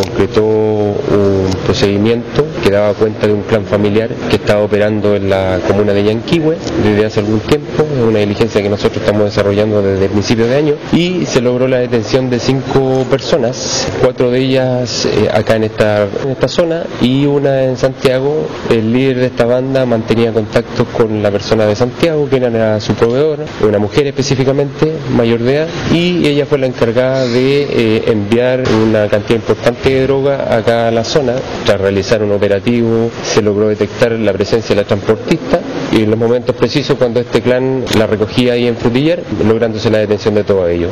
concretó procedimiento que daba cuenta de un clan familiar que estaba operando en la comuna de Yanquihue desde hace algún tiempo, es una diligencia que nosotros estamos desarrollando desde el principio de año y se logró la detención de cinco personas, cuatro de ellas eh, acá en esta, en esta zona y una en Santiago. El líder de esta banda mantenía contacto con la persona de Santiago, que era su proveedor, una mujer específicamente, mayor de edad, y ella fue la encargada de eh, enviar una cantidad importante de droga acá a la zona. Tras realizar un operativo se logró detectar la presencia de la transportista y en los momentos precisos cuando este clan la recogía ahí en Frutillar, lográndose la detención de todo ello.